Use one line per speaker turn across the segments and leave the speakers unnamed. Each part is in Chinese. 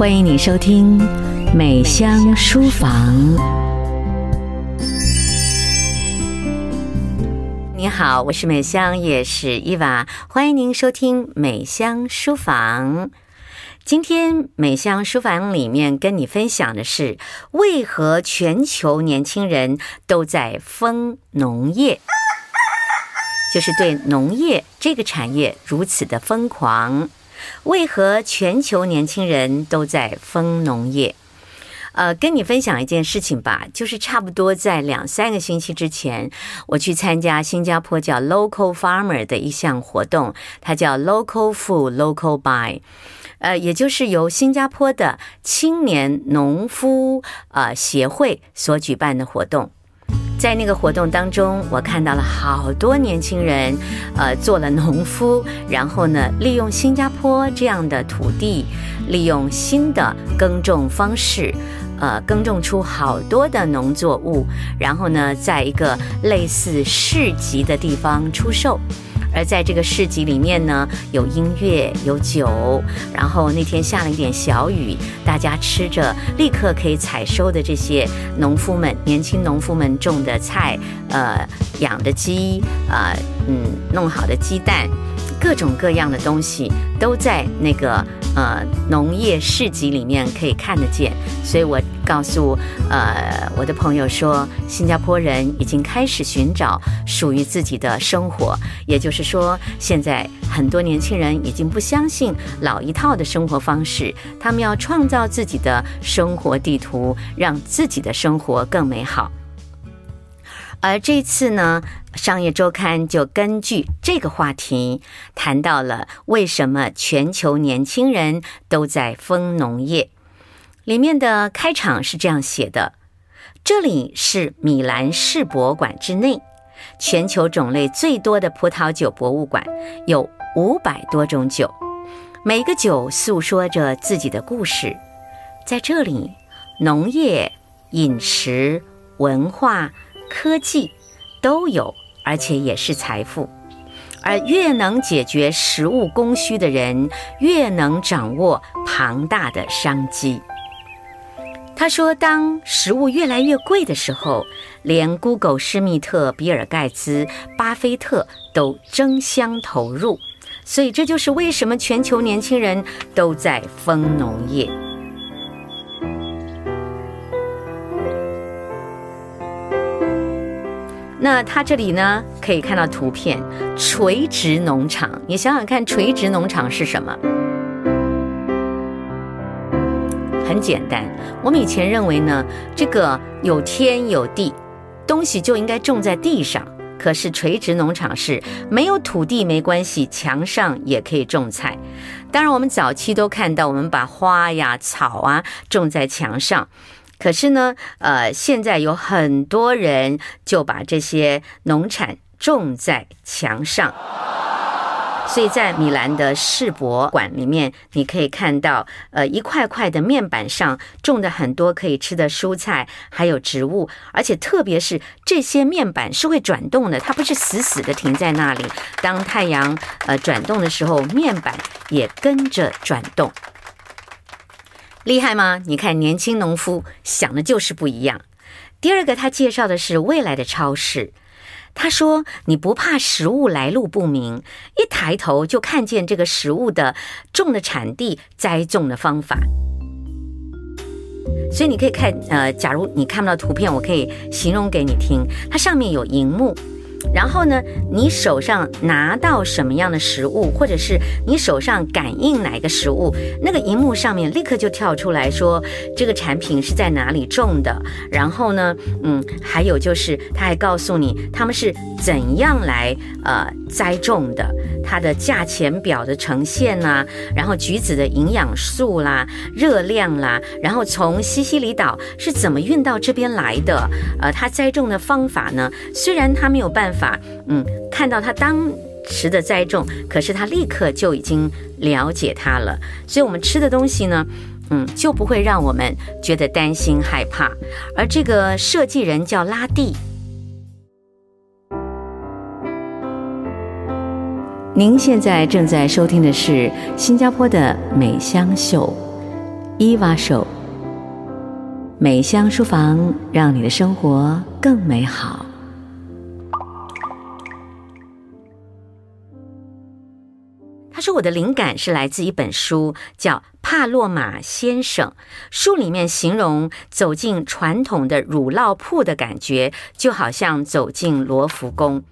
欢迎你收听美香书房。你好，我是美香，也是伊娃，欢迎您收听美香书房。今天美香书房里面跟你分享的是，为何全球年轻人都在疯农业，就是对农业这个产业如此的疯狂。为何全球年轻人都在疯农业？呃，跟你分享一件事情吧，就是差不多在两三个星期之前，我去参加新加坡叫 Local Farmer 的一项活动，它叫 Local Food Local Buy，呃，也就是由新加坡的青年农夫呃协会所举办的活动。在那个活动当中，我看到了好多年轻人，呃，做了农夫，然后呢，利用新加坡这样的土地，利用新的耕种方式，呃，耕种出好多的农作物，然后呢，在一个类似市集的地方出售。而在这个市集里面呢，有音乐，有酒，然后那天下了一点小雨，大家吃着立刻可以采收的这些农夫们、年轻农夫们种的菜，呃，养的鸡，啊，嗯，弄好的鸡蛋。各种各样的东西都在那个呃农业市集里面可以看得见，所以我告诉呃我的朋友说，新加坡人已经开始寻找属于自己的生活，也就是说，现在很多年轻人已经不相信老一套的生活方式，他们要创造自己的生活地图，让自己的生活更美好。而这次呢，商业周刊就根据这个话题谈到了为什么全球年轻人都在疯农业。里面的开场是这样写的：这里是米兰世博馆之内，全球种类最多的葡萄酒博物馆，有五百多种酒，每个酒诉说着自己的故事。在这里，农业、饮食、文化。科技都有，而且也是财富。而越能解决食物供需的人，越能掌握庞大的商机。他说，当食物越来越贵的时候，连 Google 施密特、比尔盖茨、巴菲特都争相投入。所以，这就是为什么全球年轻人都在疯农业。那它这里呢，可以看到图片，垂直农场。你想想看，垂直农场是什么？很简单，我们以前认为呢，这个有天有地，东西就应该种在地上。可是垂直农场是没有土地没关系，墙上也可以种菜。当然，我们早期都看到，我们把花呀、草啊种在墙上。可是呢，呃，现在有很多人就把这些农产种在墙上，所以在米兰的世博馆里面，你可以看到，呃，一块块的面板上种的很多可以吃的蔬菜，还有植物，而且特别是这些面板是会转动的，它不是死死的停在那里。当太阳呃转动的时候，面板也跟着转动。厉害吗？你看，年轻农夫想的就是不一样。第二个，他介绍的是未来的超市。他说：“你不怕食物来路不明，一抬头就看见这个食物的种的产地、栽种的方法。”所以你可以看，呃，假如你看不到图片，我可以形容给你听。它上面有荧幕。然后呢，你手上拿到什么样的食物，或者是你手上感应哪个食物，那个荧幕上面立刻就跳出来说这个产品是在哪里种的。然后呢，嗯，还有就是他还告诉你他们是怎样来呃栽种的，它的价钱表的呈现啦，然后橘子的营养素啦、热量啦，然后从西西里岛是怎么运到这边来的，呃，它栽种的方法呢，虽然它没有办法。嗯，看到他当时的栽种，可是他立刻就已经了解它了，所以，我们吃的东西呢，嗯，就不会让我们觉得担心害怕。而这个设计人叫拉蒂。您现在正在收听的是新加坡的美香秀。伊娃手，美香书房，让你的生活更美好。他说：“我的灵感是来自一本书，叫《帕洛玛先生》。书里面形容走进传统的乳酪铺的感觉，就好像走进罗浮宫。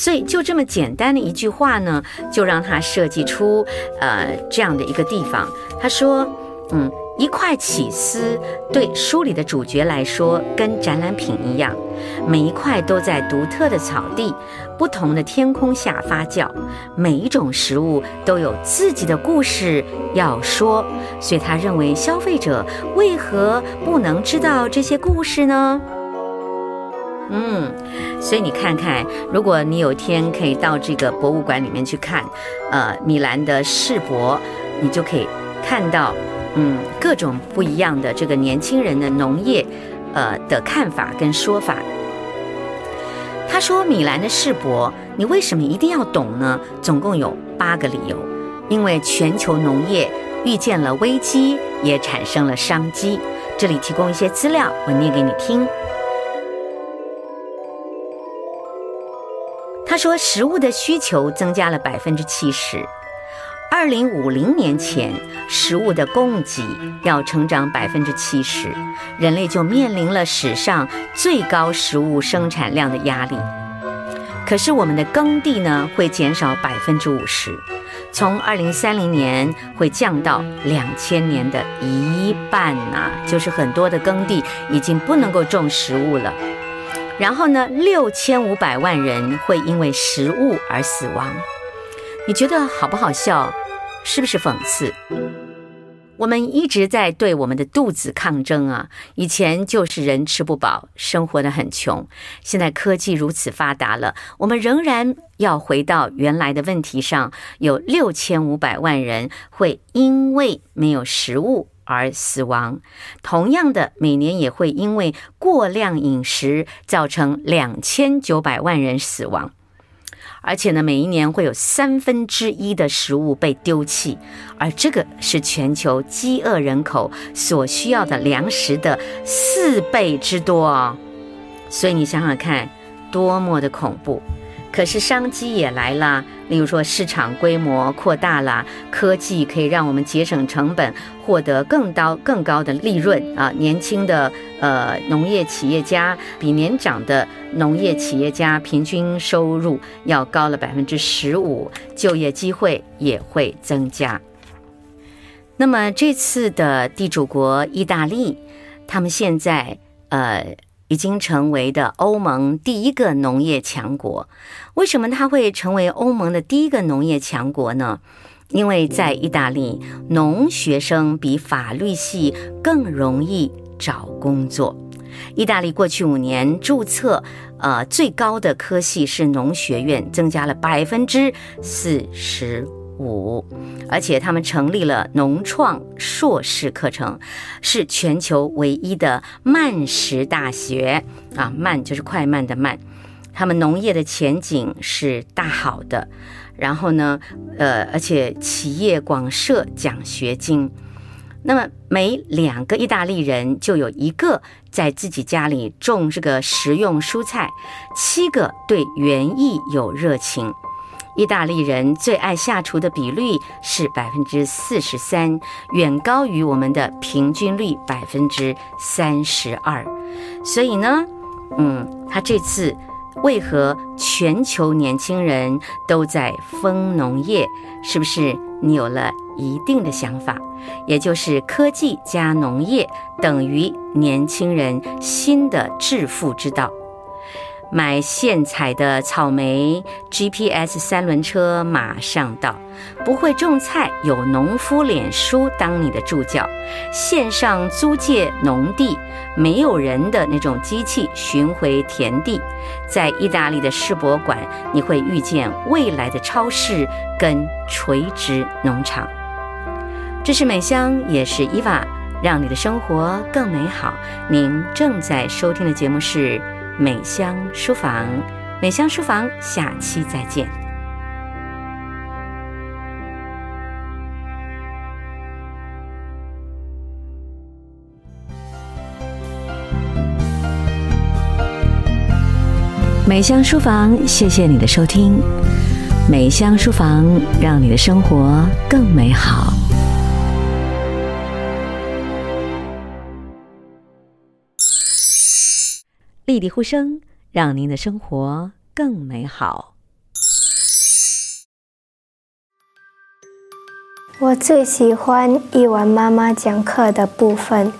所以，就这么简单的一句话呢，就让他设计出呃这样的一个地方。他说：‘嗯。’”一块起司对书里的主角来说，跟展览品一样，每一块都在独特的草地、不同的天空下发酵。每一种食物都有自己的故事要说，所以他认为消费者为何不能知道这些故事呢？嗯，所以你看看，如果你有天可以到这个博物馆里面去看，呃，米兰的世博，你就可以看到。嗯，各种不一样的这个年轻人的农业，呃的看法跟说法。他说：“米兰的世博，你为什么一定要懂呢？总共有八个理由。因为全球农业遇见了危机，也产生了商机。这里提供一些资料，我念给你听。他说，食物的需求增加了百分之七十。”二零五零年前，食物的供给要成长百分之七十，人类就面临了史上最高食物生产量的压力。可是我们的耕地呢，会减少百分之五十，从二零三零年会降到两千年的一半呐、就是很多的耕地已经不能够种食物了。然后呢，六千五百万人会因为食物而死亡。你觉得好不好笑？是不是讽刺？我们一直在对我们的肚子抗争啊！以前就是人吃不饱，生活得很穷。现在科技如此发达了，我们仍然要回到原来的问题上。有六千五百万人会因为没有食物而死亡，同样的，每年也会因为过量饮食造成两千九百万人死亡。而且呢，每一年会有三分之一的食物被丢弃，而这个是全球饥饿人口所需要的粮食的四倍之多哦。所以你想想看，多么的恐怖！可是商机也来了，例如说市场规模扩大了，科技可以让我们节省成本，获得更高更高的利润啊！年轻的呃农业企业家比年长的农业企业家平均收入要高了百分之十五，就业机会也会增加。那么这次的地主国意大利，他们现在呃。已经成为的欧盟第一个农业强国，为什么它会成为欧盟的第一个农业强国呢？因为在意大利，农学生比法律系更容易找工作。意大利过去五年注册呃最高的科系是农学院，增加了百分之四十五，而且他们成立了农创硕士课程，是全球唯一的慢食大学啊，慢就是快慢的慢。他们农业的前景是大好的，然后呢，呃，而且企业广设奖学金。那么每两个意大利人就有一个在自己家里种这个食用蔬菜，七个对园艺有热情。意大利人最爱下厨的比率是百分之四十三，远高于我们的平均率百分之三十二。所以呢，嗯，他这次为何全球年轻人都在疯农业？是不是你有了一定的想法？也就是科技加农业等于年轻人新的致富之道。买现采的草莓，GPS 三轮车马上到。不会种菜，有农夫脸书当你的助教。线上租借农地，没有人的那种机器巡回田地。在意大利的世博馆，你会遇见未来的超市跟垂直农场。这是美香，也是伊娃，让你的生活更美好。您正在收听的节目是。美香书房，美香书房，下期再见。美香书房，谢谢你的收听，美香书房，让你的生活更美好。丽丽呼声，让您的生活更美好。
我最喜欢一完妈妈讲课的部分，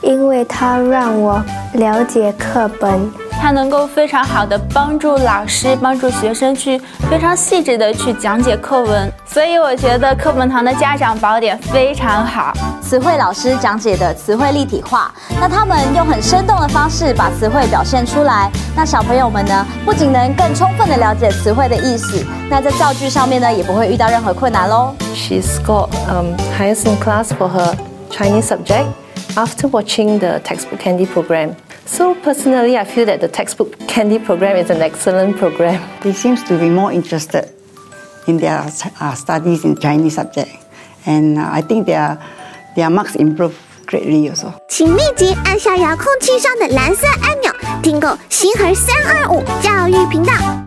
因为它让我了解课本。
它能够非常好的帮助老师、帮助学生去非常细致的去讲解课文，所以我觉得课本堂的家长宝典非常好。
词汇老师讲解的词汇立体化，那他们用很生动的方式把词汇表现出来，那小朋友们呢，不仅能更充分的了解词汇的意思，那在造句上面呢，也不会遇到任何困难喽。
She scored um highest in class for her Chinese subject after watching the textbook candy program. So personally, I feel that the textbook candy program is an excellent program.
They seem to be more interested in their uh, studies in Chinese subject, and uh, I think their their marks improve greatly also.
请立即按下遥控器上的蓝色按钮，订购星河三二五教育频道。